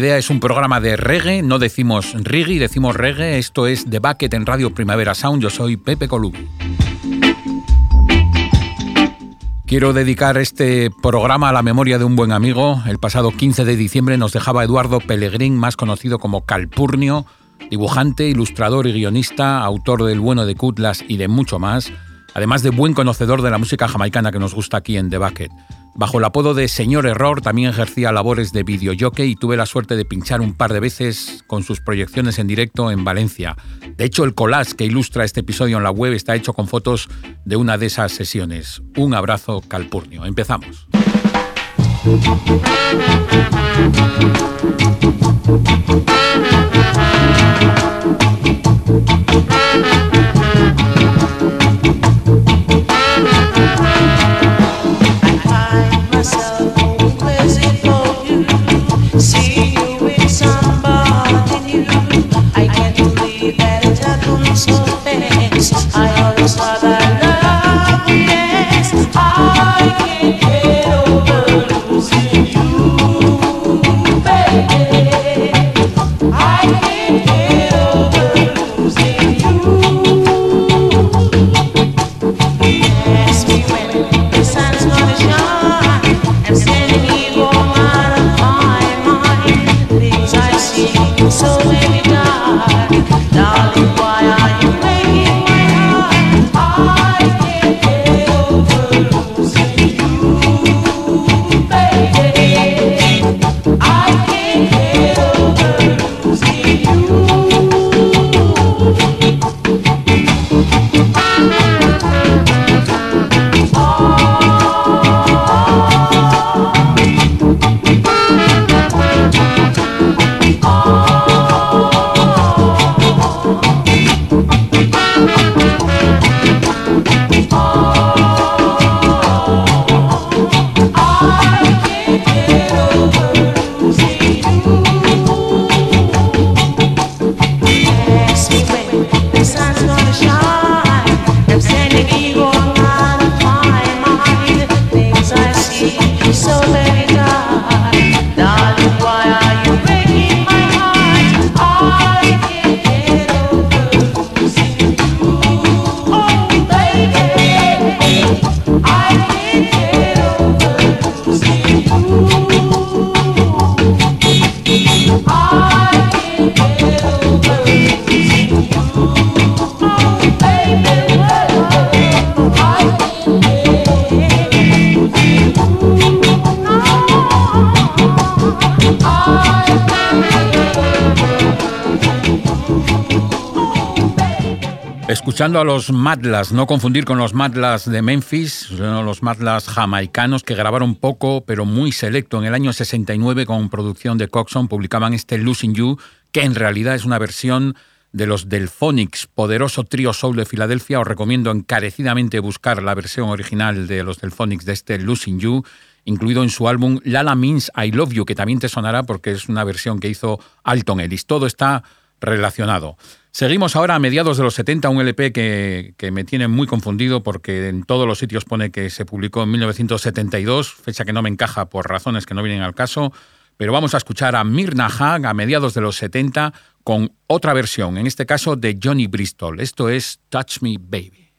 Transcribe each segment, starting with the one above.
Idea es un programa de reggae, no decimos reggae, decimos reggae. Esto es The Bucket en Radio Primavera Sound. Yo soy Pepe Colubi. Quiero dedicar este programa a la memoria de un buen amigo. El pasado 15 de diciembre nos dejaba Eduardo Pellegrín, más conocido como Calpurnio, dibujante, ilustrador y guionista, autor del Bueno de Cutlas y de mucho más, además de buen conocedor de la música jamaicana que nos gusta aquí en The Bucket. Bajo el apodo de Señor Error también ejercía labores de videojockey y tuve la suerte de pinchar un par de veces con sus proyecciones en directo en Valencia. De hecho, el collage que ilustra este episodio en la web está hecho con fotos de una de esas sesiones. Un abrazo calpurnio. Empezamos. Escuchando a los Madlas, no confundir con los Madlas de Memphis, los Madlas jamaicanos que grabaron poco pero muy selecto en el año 69 con producción de Coxon, publicaban este Losing You, que en realidad es una versión de los Delphonics, poderoso trío soul de Filadelfia. Os recomiendo encarecidamente buscar la versión original de los Delphonics de este Losing You, incluido en su álbum Lala Means I Love You, que también te sonará porque es una versión que hizo Alton Ellis. Todo está relacionado. Seguimos ahora a mediados de los 70, un LP que, que, me tiene muy confundido porque en todos los sitios pone que se publicó en 1972, fecha que no me encaja por razones que no vienen al caso, pero vamos a escuchar a Mirna Hag a mediados de los 70 con otra versión, en este caso de Johnny Bristol. Esto es Touch Me Baby.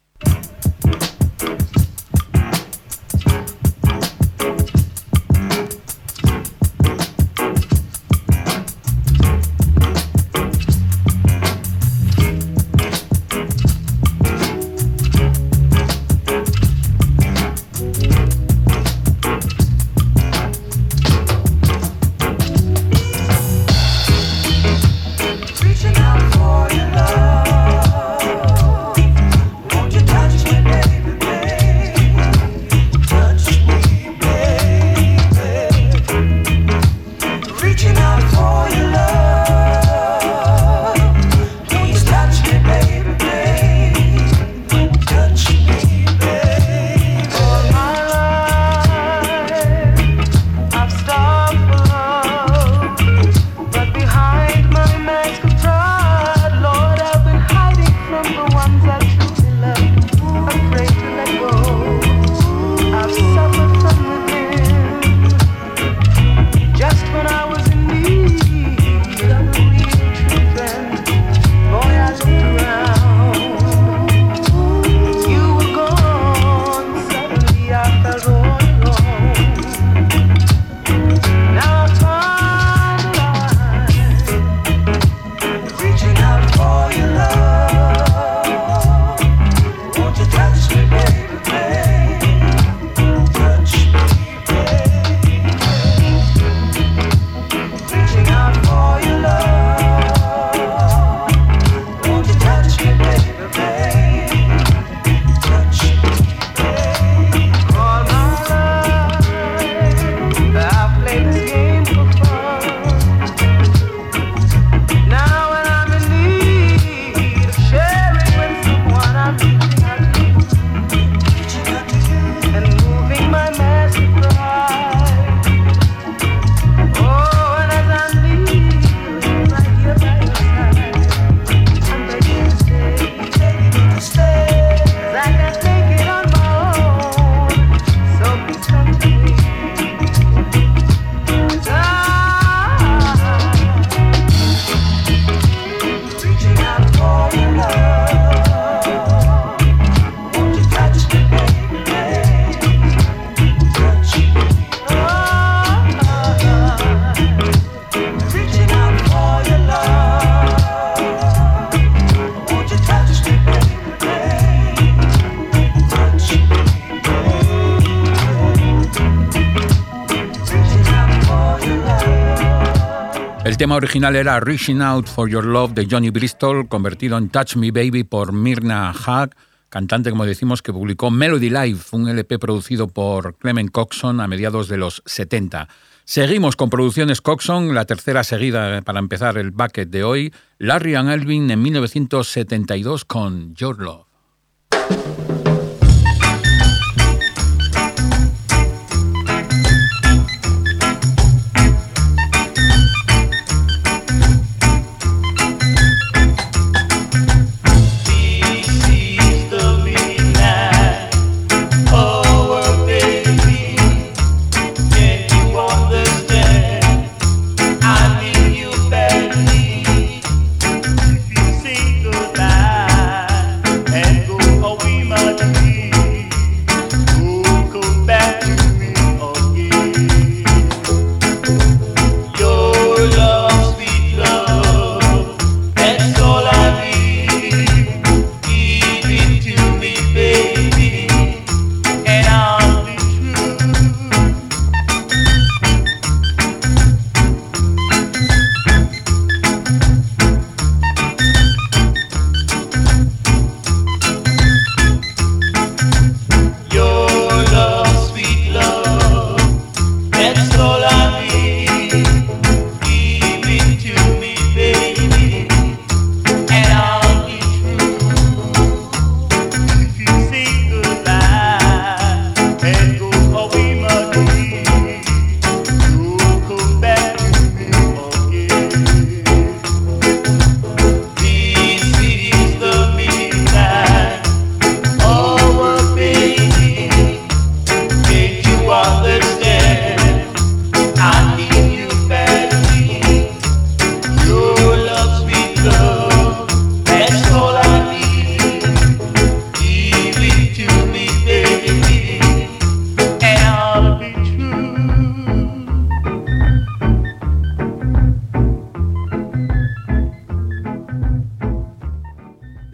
El tema original era Reaching Out for Your Love de Johnny Bristol, convertido en Touch Me Baby por Mirna Haag, cantante, como decimos, que publicó Melody Life, un LP producido por Clement Coxon a mediados de los 70. Seguimos con producciones Coxon, la tercera seguida para empezar el bucket de hoy, Larry and Elvin en 1972 con Your Love.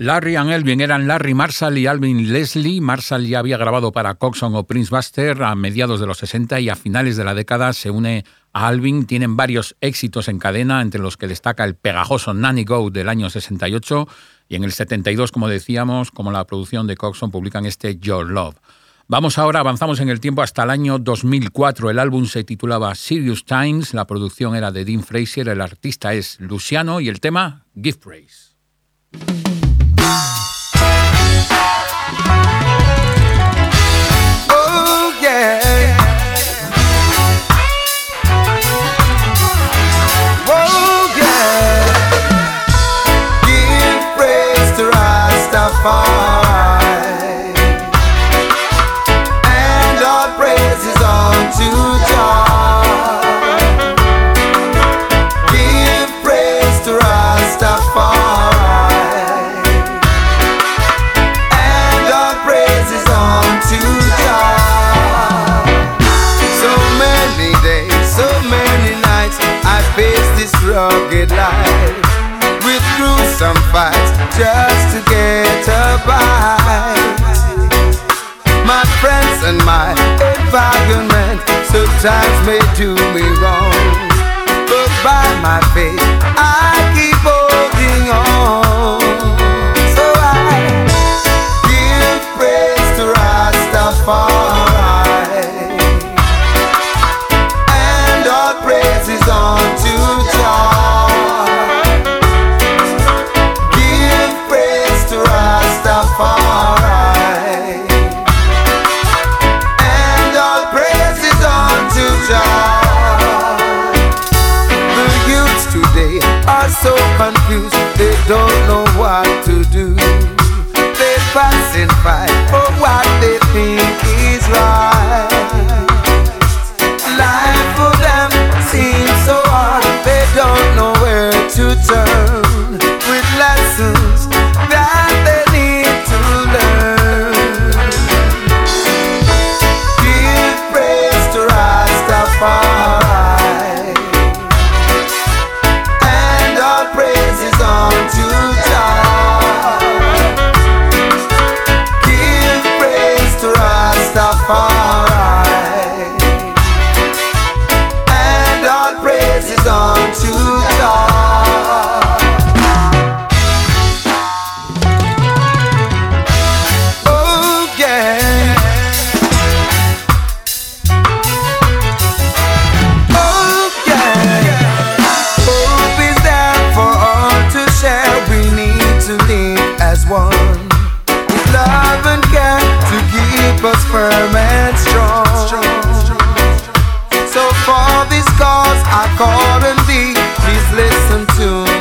Larry and Elvin eran Larry Marshall y Alvin Leslie. Marshall ya había grabado para Coxon o Prince Buster a mediados de los 60 y a finales de la década se une a Alvin. Tienen varios éxitos en cadena, entre los que destaca el pegajoso Nanny Go del año 68 y en el 72, como decíamos, como la producción de Coxon, publican este Your Love. Vamos ahora, avanzamos en el tiempo hasta el año 2004. El álbum se titulaba Serious Times, la producción era de Dean Fraser, el artista es Luciano y el tema Give Praise. Mm-hmm. Just to get a bite. My friends and my environment sometimes may do me wrong, but by my faith I fight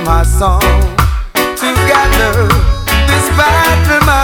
my song. Together despite the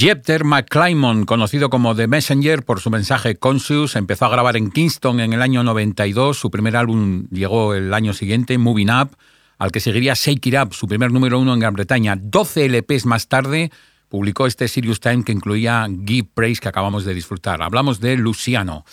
Jepter McClymon, conocido como The Messenger por su mensaje Conscious, empezó a grabar en Kingston en el año 92. Su primer álbum llegó el año siguiente, Moving Up, al que seguiría Shake It Up, su primer número uno en Gran Bretaña. 12 LPs más tarde publicó este Serious Time que incluía Give Praise que acabamos de disfrutar. Hablamos de Luciano.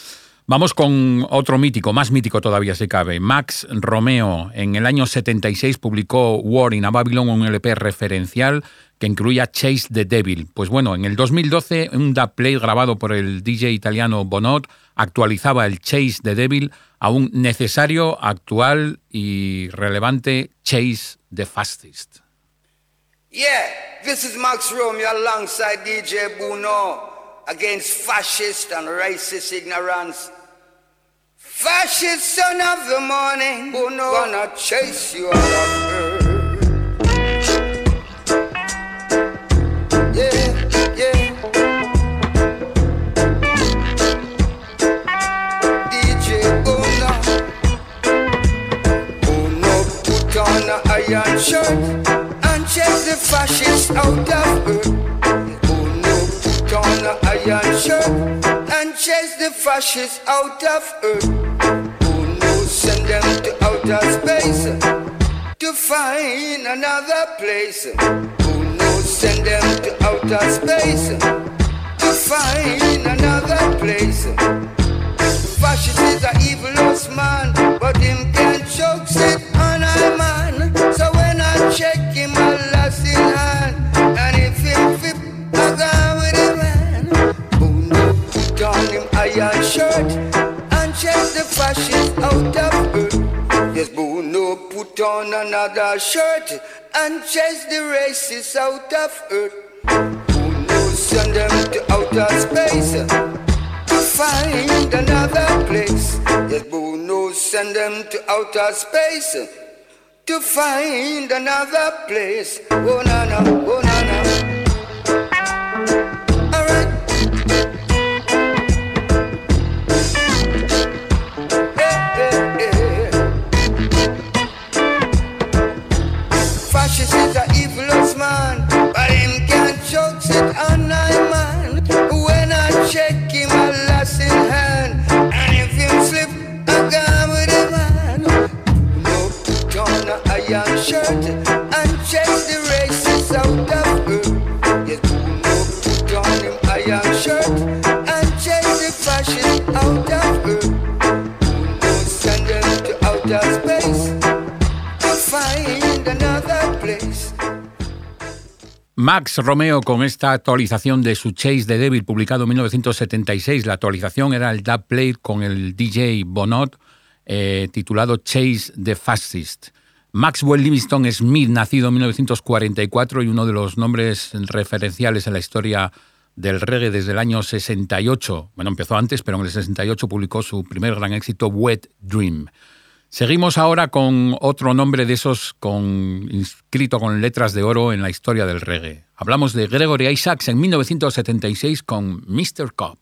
Vamos con otro mítico, más mítico todavía se cabe. Max Romeo en el año 76 publicó War in a Babylon, un LP referencial que incluía Chase the Devil. Pues bueno, en el 2012 un dubplate grabado por el DJ italiano Bonot actualizaba el Chase the Devil a un necesario, actual y relevante Chase the Fastest. Yeah, this is Max Romeo alongside DJ Bruno against fascist and racist ignorance. Fascist son of the morning, Bruno gonna chase you out of earth. Yeah, yeah. DJ Bruno, Bruno put on a iron shirt and chase the fascists out of earth. Bruno put on a iron shirt chase the fascists out of earth. Bruno send them to outer space to find another place. Bruno send them to outer space to find another place. Fascist is a evilous man, but him can choke sit on a man. So when I check him, I iron shirt and chase the fascist out of earth. Yes, Bruno put on another shirt and chase the racists out of earth. Bruno send them to outer space to find another place. Yes, Bruno send them to outer space to find another place. Oh na na, oh Max Romeo con esta actualización de su Chase the Devil publicado en 1976. La actualización era el dub plate con el DJ Bonot eh, titulado Chase the Fastest. Maxwell Livingston Smith, nacido en 1944 y uno de los nombres referenciales en la historia del reggae desde el año 68. Bueno, empezó antes, pero en el 68 publicó su primer gran éxito, Wet Dream. Seguimos ahora con otro nombre de esos con, inscrito con letras de oro en la historia del reggae. Hablamos de Gregory Isaacs en 1976 con Mr. Cobb.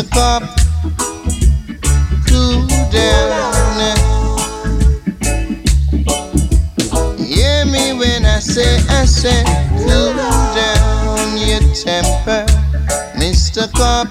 Mr. Cop, cool down. Hear me when I say, I say, cool down your temper, Mr. Cop,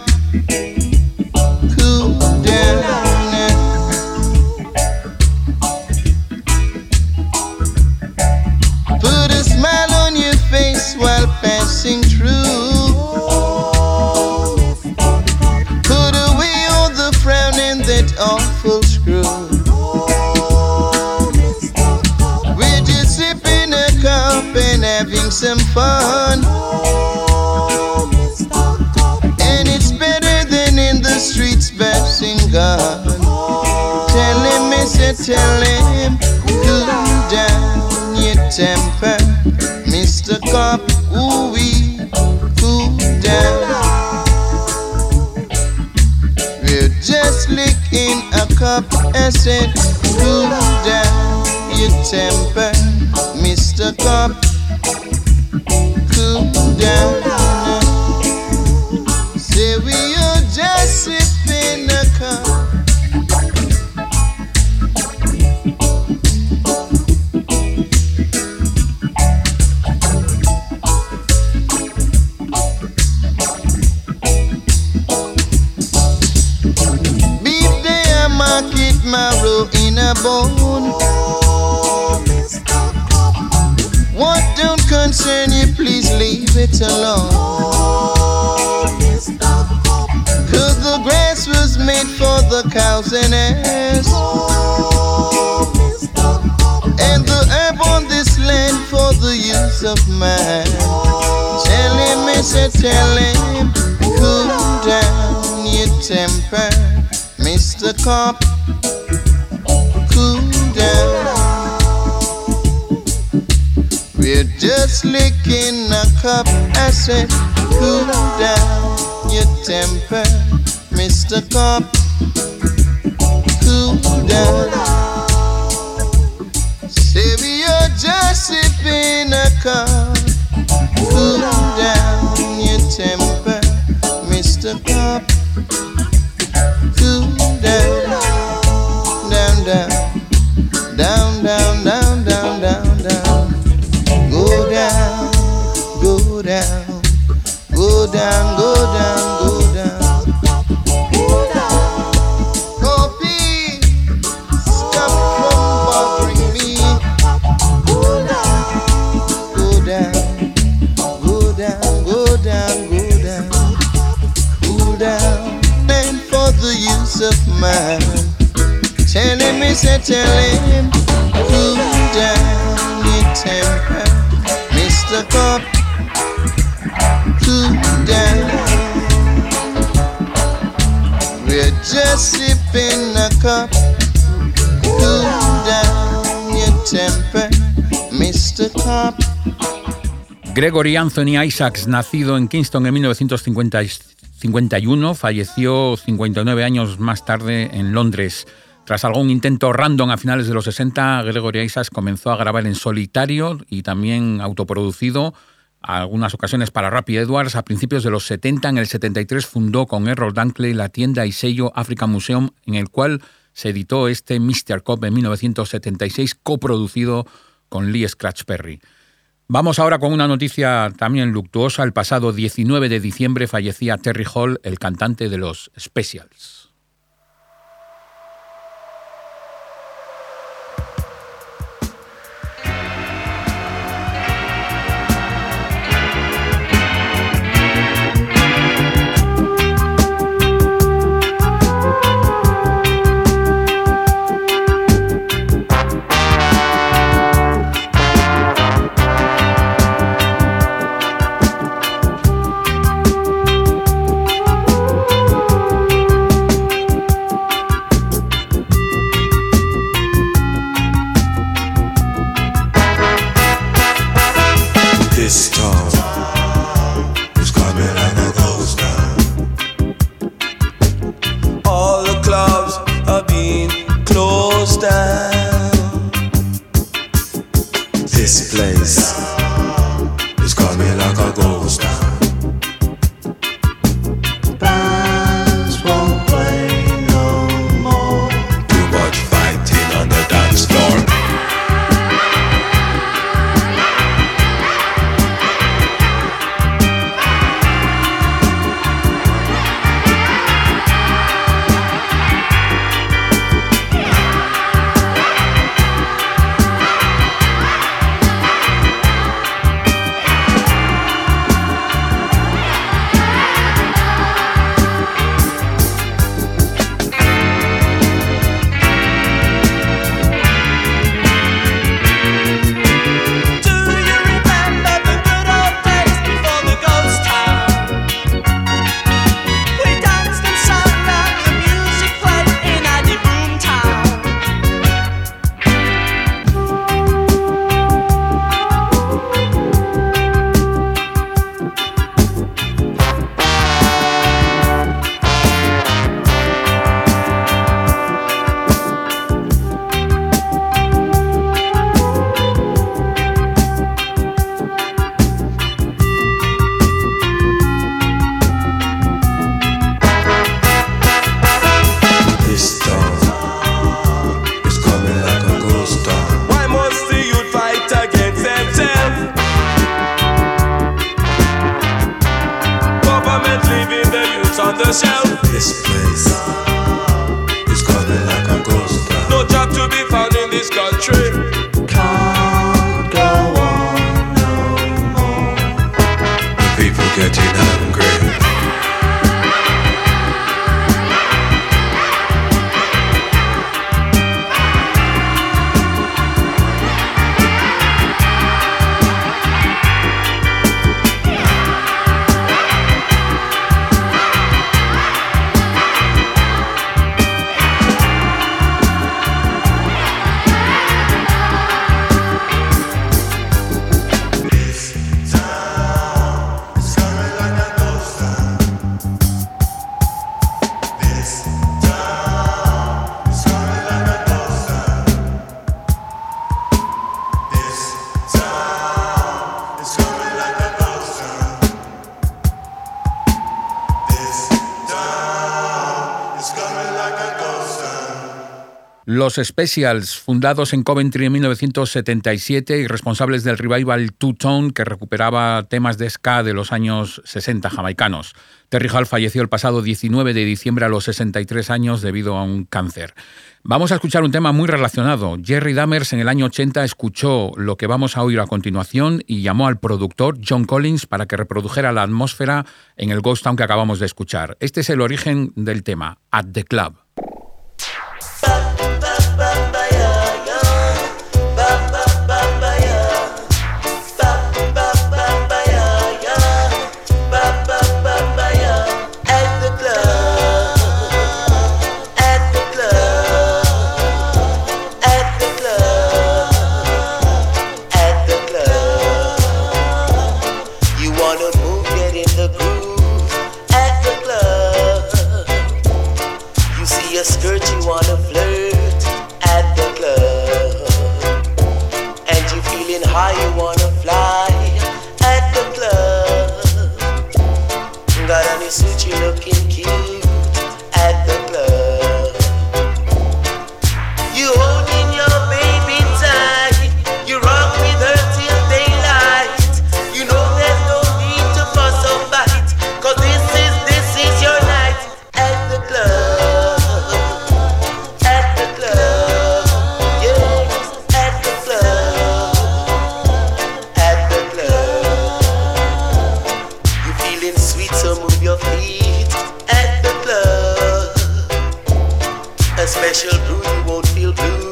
Him, say, tell him, cool down your temper, Mr. Cop cool down. We're just licking a cup. I said, cool down your temper, Mr. Cop. Cool down. Say we are just sipping a cup down Gregory Anthony Isaacs, nacido en Kingston en 1951, falleció 59 años más tarde en Londres. Tras algún intento random a finales de los 60, Gregory Isaacs comenzó a grabar en solitario y también autoproducido, algunas ocasiones para Rapid Edwards. A principios de los 70, en el 73, fundó con Errol Dunkley la tienda y sello African Museum, en el cual se editó este Mr. Cop en 1976, coproducido con Lee Scratch Perry. Vamos ahora con una noticia también luctuosa. El pasado 19 de diciembre fallecía Terry Hall, el cantante de los Specials. Los Specials, fundados en Coventry en 1977 y responsables del revival Two Tone que recuperaba temas de ska de los años 60 jamaicanos. Terry Hall falleció el pasado 19 de diciembre a los 63 años debido a un cáncer. Vamos a escuchar un tema muy relacionado. Jerry Dammers en el año 80 escuchó lo que vamos a oír a continuación y llamó al productor John Collins para que reprodujera la atmósfera en el Ghost Town que acabamos de escuchar. Este es el origen del tema, At the Club. special brew you won't feel blue.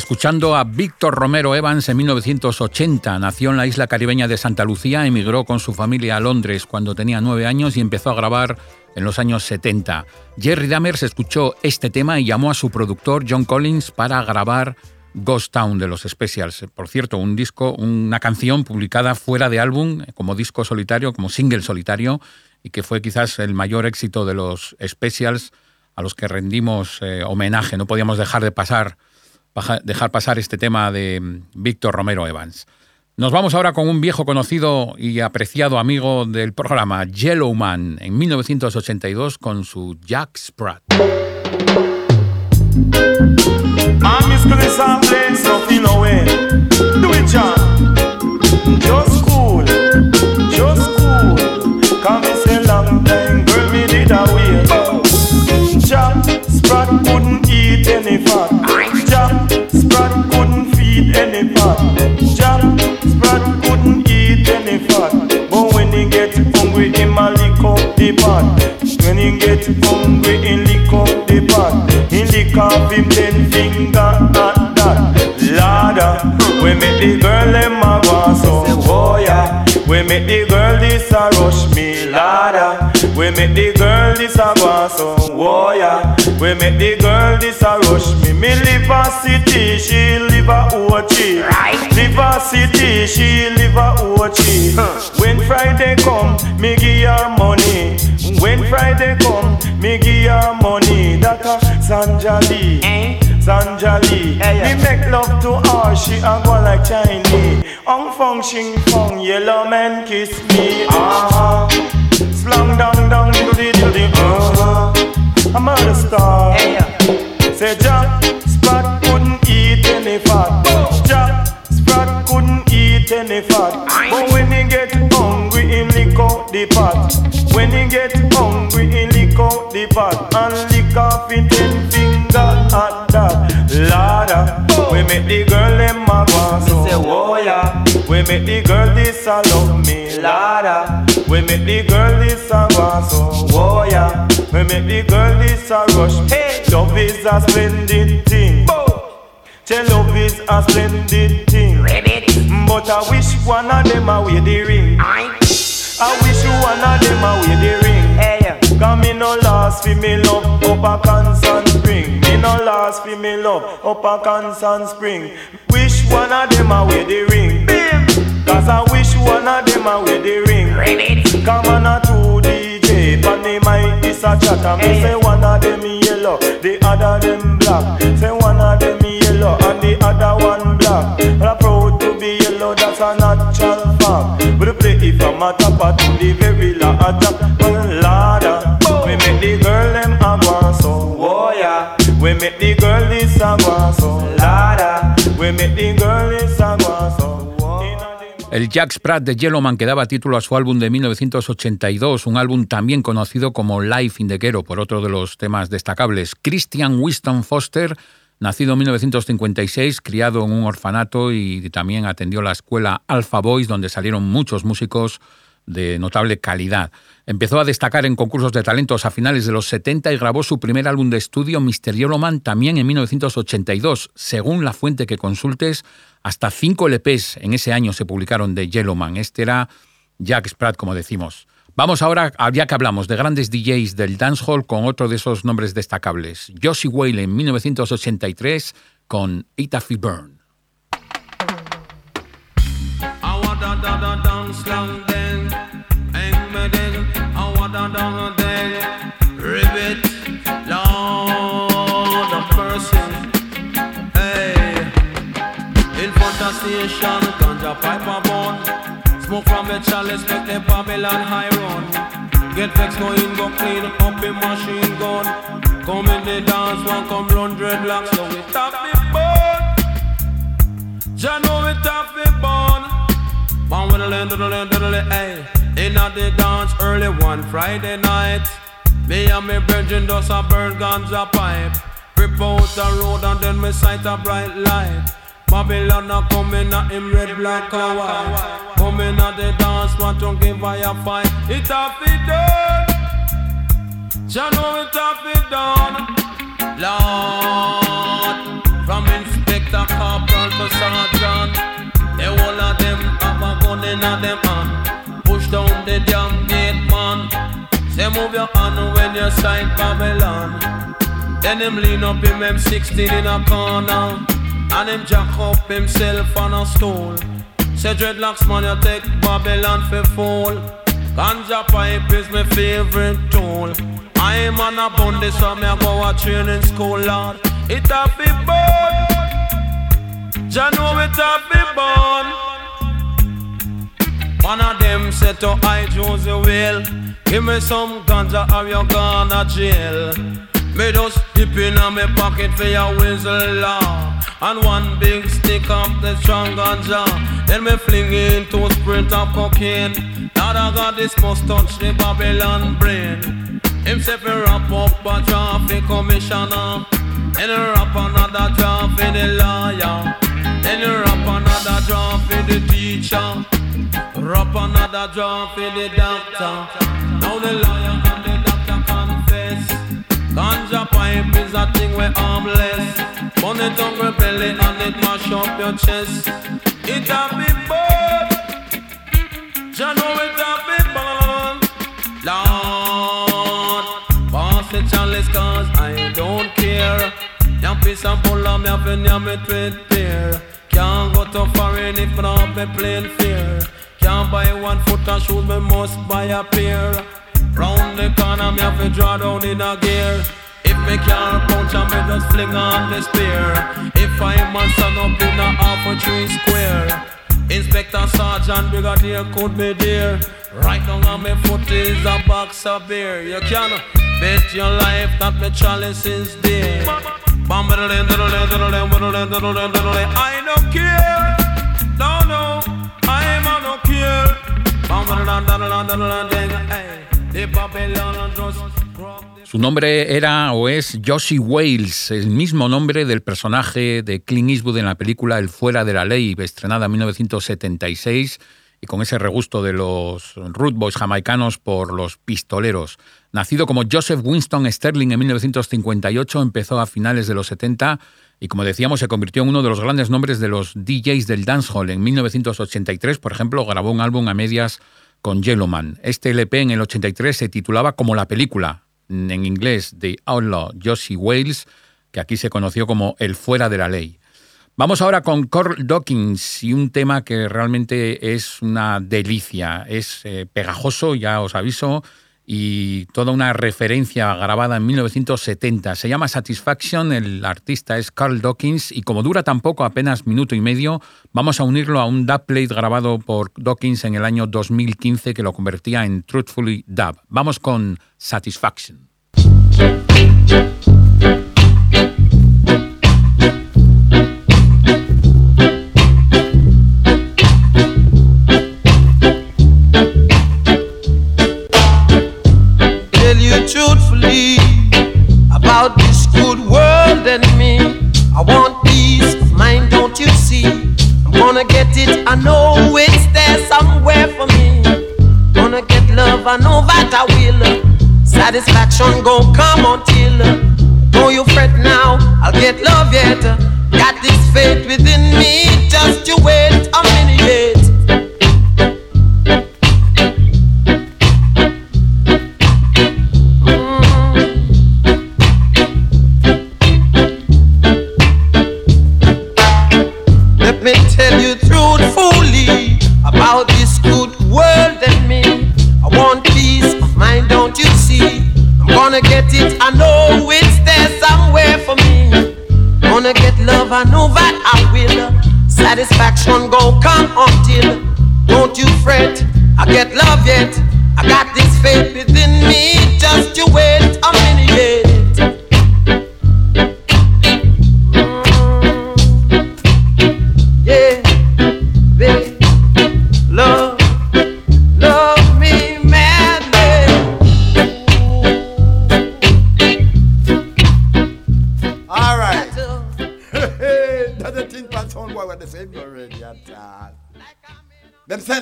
Escuchando a Víctor Romero Evans en 1980. Nació en la isla caribeña de Santa Lucía, emigró con su familia a Londres cuando tenía nueve años y empezó a grabar en los años 70. Jerry Dammers escuchó este tema y llamó a su productor John Collins para grabar Ghost Town de los Specials. Por cierto, un disco, una canción publicada fuera de álbum, como disco solitario, como single solitario, y que fue quizás el mayor éxito de los Specials a los que rendimos eh, homenaje. No podíamos dejar de pasar, dejar pasar este tema de mm, Víctor Romero Evans. Nos vamos ahora con un viejo conocido y apreciado amigo del programa, Yellowman, en 1982 con su Jack any fat. Jack Sprat couldn't eat any fat. But when he get hungry, him a lick up the pot. When he get hungry, he lick up the pot. He lick off him ten finger at that. Lada, we make the girl them a go so. Oh, oh yeah we make the girl this a rush me. Lada, we make the girl this a go so. Yeah, we make the girl this a rush me. Me live a city, she live a OG. Right. Live a city, she live a OG. Huh. When Friday come, me give her money. When Friday come, me give her money. That a Sanjali, eh? Sanjali. Eh, yeah. Me make love to her, she a go like Chinese. On fong shing fong, yellow man kiss me. Ah, slang down down to the to the uh. I'm a star. Eh, yeah. Say Jack Sprat couldn't eat any fat. Jack Sprat couldn't eat any fat. But when he get hungry, he lick out the pot. When he get hungry, he out the pot and lick off his ten finger at that. Lada, we make the girl them a go so. Say, oh yeah. We make the girl this a love me. Lada, we make the girl this a go so. Oh yeah. We make the girl this a rush. Hey, love is a splendid thing. Tell love is a splendid thing. But I wish one of them a wear the ring. I wish you one of them a wear the ring. Last for me love up a constant spring. Me no last for me love up a constant spring. Wish one of them a wear the ring. Cause I wish one of them a wear the ring. Ready. Come on a two DJ, pan the mic this a chat me say one of them yellow, the other them black. Say one of them yellow and the other one black. I'm proud to be yellow, that's a natural fact. But play if I'm a top to the very Well, ladder, we make the girl them. Oh yeah, we we make the girl this. El Jack Spratt de Yellowman que daba título a su álbum de 1982, un álbum también conocido como Life in the Ghetto, por otro de los temas destacables. Christian Winston Foster, nacido en 1956, criado en un orfanato y también atendió la escuela Alpha Boys, donde salieron muchos músicos de notable calidad. Empezó a destacar en concursos de talentos a finales de los 70 y grabó su primer álbum de estudio, Mr. Yellowman, también en 1982. Según la fuente que consultes, hasta cinco LPs en ese año se publicaron de Yellowman. Este era Jack Spratt, como decimos. Vamos ahora, ya que hablamos de grandes DJs del dancehall, con otro de esos nombres destacables. Josie Whale en 1983 con Itafi Burn. Station, ganja pipe a bone. Smoke from the chalice, make the Babylon high run. Get vex, no in, go clean up in machine gun. Come in the dance, one come run dreadlocks, so we tap the bone. Jah know we tap the bone. One with land, the land, the land, hey. In at the dance early one Friday night. Me and me brethren does a burn guns a pipe. Rip out the road and then we sight a bright light. Babylon a coming at him red, black or white Coming at the dance, want to give I a fight It a fi done. Jah know it a fi done. Lord From Inspector Corporal to Sergeant The whole of them have a gun in a them hand. Push down the damn gate man. Say move your hand when you sight Babylon. Then him lean up him M16 in a corner. And him jack up himself on a stool. Say dreadlocks man you take Babylon for fool. Ganja pipe is my favorite tool. I'm on a bundy so me a go a training school lord. It a be born. Jah know it a be born. One of them said to I Josie will Give me some ganja or you gonna jail Me just dip in on me pocket for your whistle law And one big stick of the strong ganja. Then me fling in a sprint of cocaine. Now I got this must touch the Babylon brain. Him say fi wrap up a traffic commissioner. Then wrap another draft for the lawyer. Then wrap another draft for the teacher. Wrap another draft for the doctor. Now the lawyer and the doctor confess. Ganja pipe is a thing we harmless Burn it on your belly and it mash up your chest. It a be bad. Jah know it a be bad. Lord Pass the chalice cause I don't care. Yam piece and pull jag me up and yam it with beer Can't go to foreign if not be plain fear Can't buy one foot and shoes, me must buy a pair. Round the corner, me have to draw down in a gear. Me can't punch, I me just fling on the spear If I'm a son up in a half a tree square Inspector Sergeant Brigadier could be there Right down on my foot is a box of beer You can bet your life that my chalice is there I don't care No, no, I'm a no care The Babylon just Su nombre era o es Josie Wales, el mismo nombre del personaje de Clint Eastwood en la película El Fuera de la Ley, estrenada en 1976 y con ese regusto de los root boys jamaicanos por los pistoleros. Nacido como Joseph Winston Sterling en 1958, empezó a finales de los 70 y como decíamos se convirtió en uno de los grandes nombres de los DJs del dancehall. En 1983, por ejemplo, grabó un álbum a medias con Yellowman. Este LP en el 83 se titulaba como la película, en inglés The Outlaw Josie Wales, que aquí se conoció como El Fuera de la Ley. Vamos ahora con Carl Dawkins y un tema que realmente es una delicia, es eh, pegajoso, ya os aviso, y toda una referencia grabada en 1970. Se llama Satisfaction, el artista es Carl Dawkins y como dura tampoco apenas minuto y medio, vamos a unirlo a un dubplate grabado por Dawkins en el año 2015 que lo convertía en Truthfully Dub. Vamos con Satisfaction. And me. I want peace mine, don't you see? I'm gonna get it, I know it's there somewhere for me. Gonna get love, I know that I will. Satisfaction gon' come until. Don't you fret now, I'll get love yet. Got this faith within me, just you wait a minute. Gonna get it, I know it's there somewhere for me. Gonna get love, I know that I will. Satisfaction gon' come until. Don't you fret, I get love yet. I got this faith within me, just you wait a minute.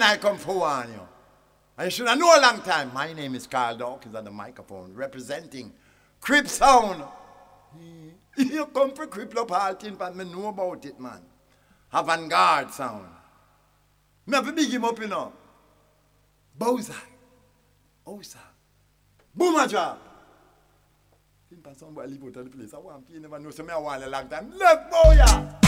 I come for one you. You should have know a long time. My name is Carl Dawkins on the microphone representing Crip Sound. You come for Crip all thing but me know about it man. Avant-garde sound. Me have to big him up you know. Bowser. Oh sir. Boom a drop. Think somebody leave out of the place. I want you never know. So me I want a long time. Left boy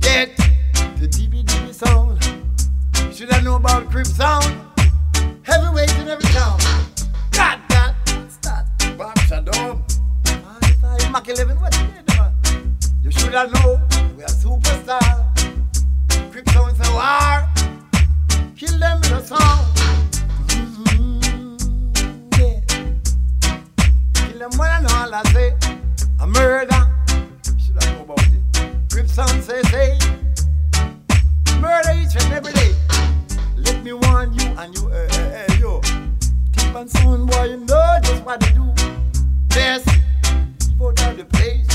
Get the DBDB sound. Should I know about crip sound? Heavyweight in every town. God, God, start. Bob Shadow. Mac 11, what you man? You should have know we are superstar. Quick sounds a war. Kill them in a song. Mm-hmm. Yeah. Kill them one and all I say. A murder. Grip sound say. Murder each and every day. Let me warn you and you, eh, eh, eh, yo. Tip and sound boy, you know just what to do. Best out of the place.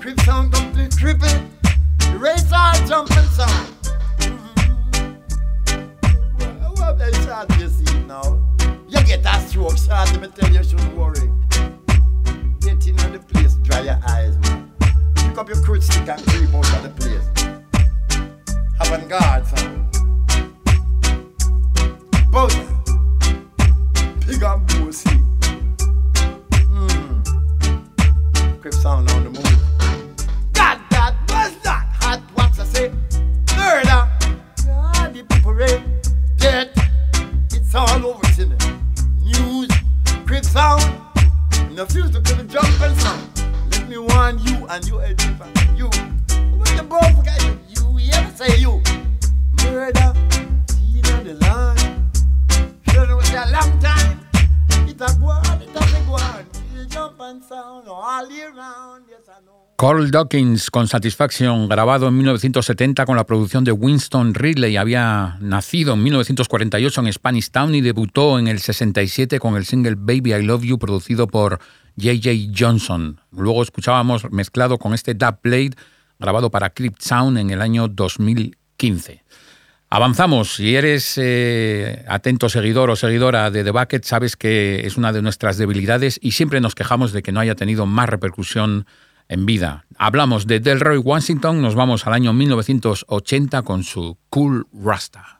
Crip sound complete crippled. The race all jumping sound. Mm-hmm. They shot you see now? You get a stroke shot, let me tell you, shouldn't worry. Get in the place, dry your eyes, man. Pick up your crude stick and creep out of the place. Avant garde sound. Both. Big up Bossy. Mmm. Crip sound on the move. God, God, what's that? Hot what's I say? Murder. God, the rate. Dead. It's all over. News. Crip sound. Refuse to the jump and sound. Me. Carl Dawkins con Satisfaction, grabado en 1970 con la producción de Winston Ridley, había nacido en 1948 en Spanish Town y debutó en el 67 con el single Baby I Love You, producido por J.J. Johnson. Luego escuchábamos mezclado con este Dub Blade, grabado para Crypt Sound en el año 2015. Avanzamos. Si eres eh, atento seguidor o seguidora de The Bucket, sabes que es una de nuestras debilidades y siempre nos quejamos de que no haya tenido más repercusión en vida. Hablamos de Delroy Washington, nos vamos al año 1980 con su Cool Rasta.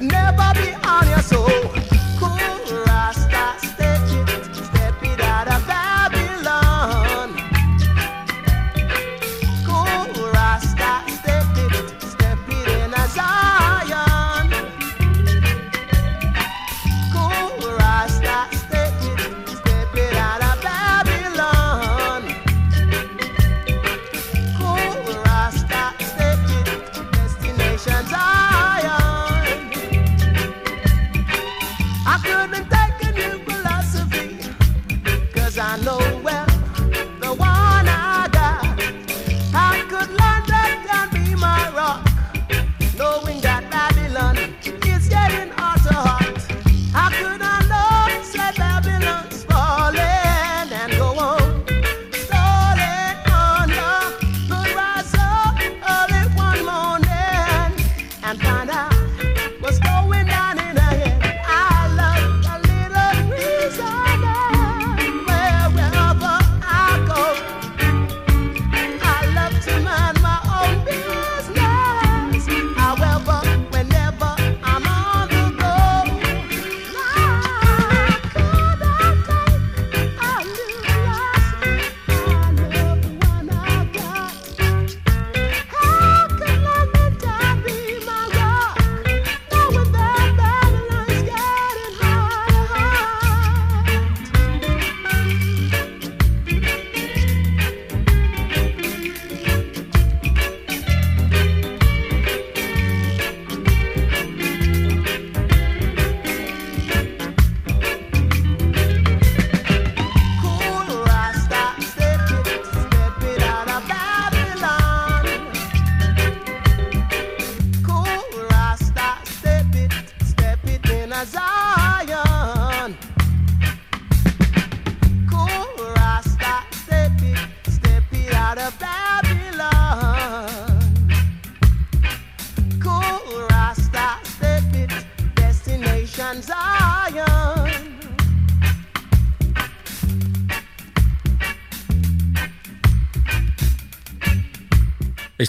never be on your soul.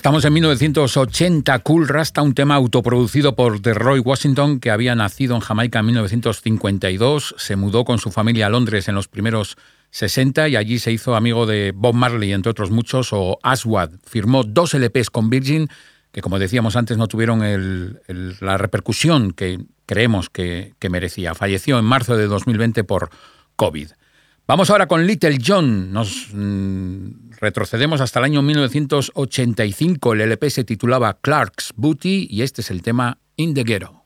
Estamos en 1980, Cool Rasta, un tema autoproducido por The Roy Washington que había nacido en Jamaica en 1952, se mudó con su familia a Londres en los primeros 60 y allí se hizo amigo de Bob Marley, entre otros muchos, o Aswad. Firmó dos LPs con Virgin que, como decíamos antes, no tuvieron la repercusión que creemos que, que merecía. Falleció en marzo de 2020 por COVID. Vamos ahora con Little John. Nos mm, retrocedemos hasta el año 1985. El LP se titulaba Clark's Booty y este es el tema In the Ghetto.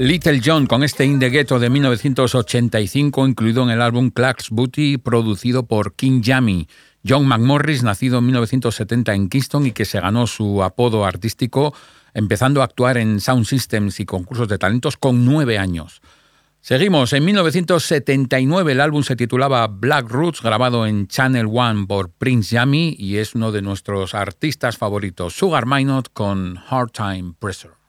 Little John con este In the Ghetto de 1985 incluido en el álbum Clark's Booty producido por King Jammy. John McMorris, nacido en 1970 en Kingston y que se ganó su apodo artístico empezando a actuar en sound systems y concursos de talentos con nueve años. Seguimos, en 1979 el álbum se titulaba Black Roots, grabado en Channel One por Prince Jammy y es uno de nuestros artistas favoritos, Sugar Minot con Hard Time Pressure.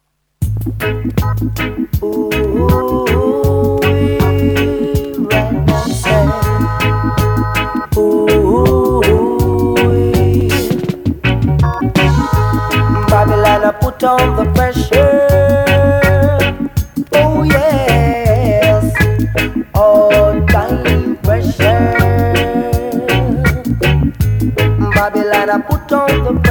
Babylon, I put on the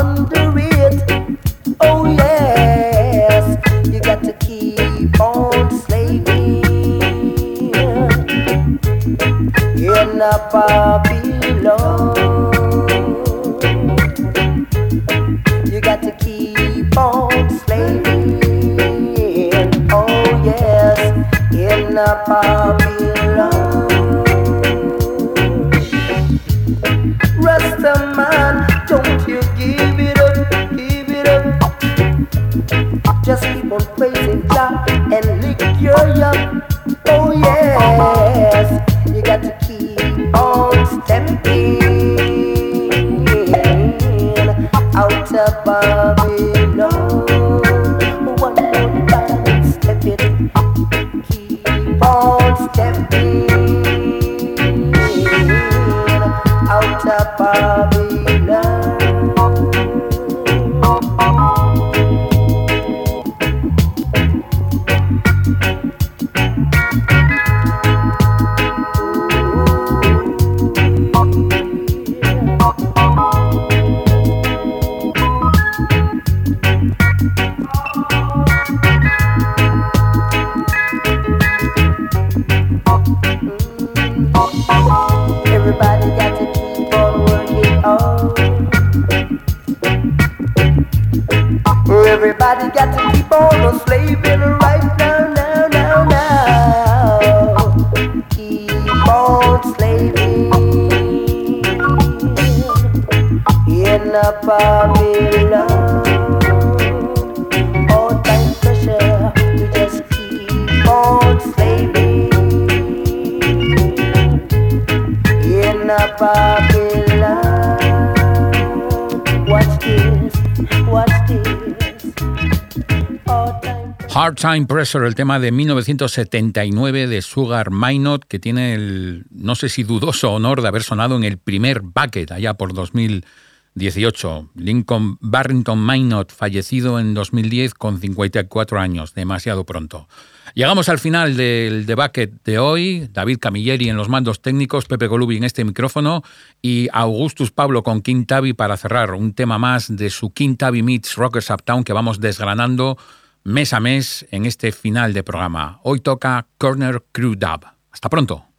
Hard Time Pressure, el tema de 1979 de Sugar Minot, que tiene el, no sé si dudoso honor de haber sonado en el primer bucket allá por 2018. Lincoln Barrington Minot, fallecido en 2010 con 54 años, demasiado pronto. Llegamos al final del Bucket de hoy. David Camilleri en los mandos técnicos, Pepe Golubi en este micrófono y Augustus Pablo con Tabby para cerrar un tema más de su Tabby Meets Rockers Uptown que vamos desgranando mes a mes en este final de programa. Hoy toca Corner Crew Dub. Hasta pronto.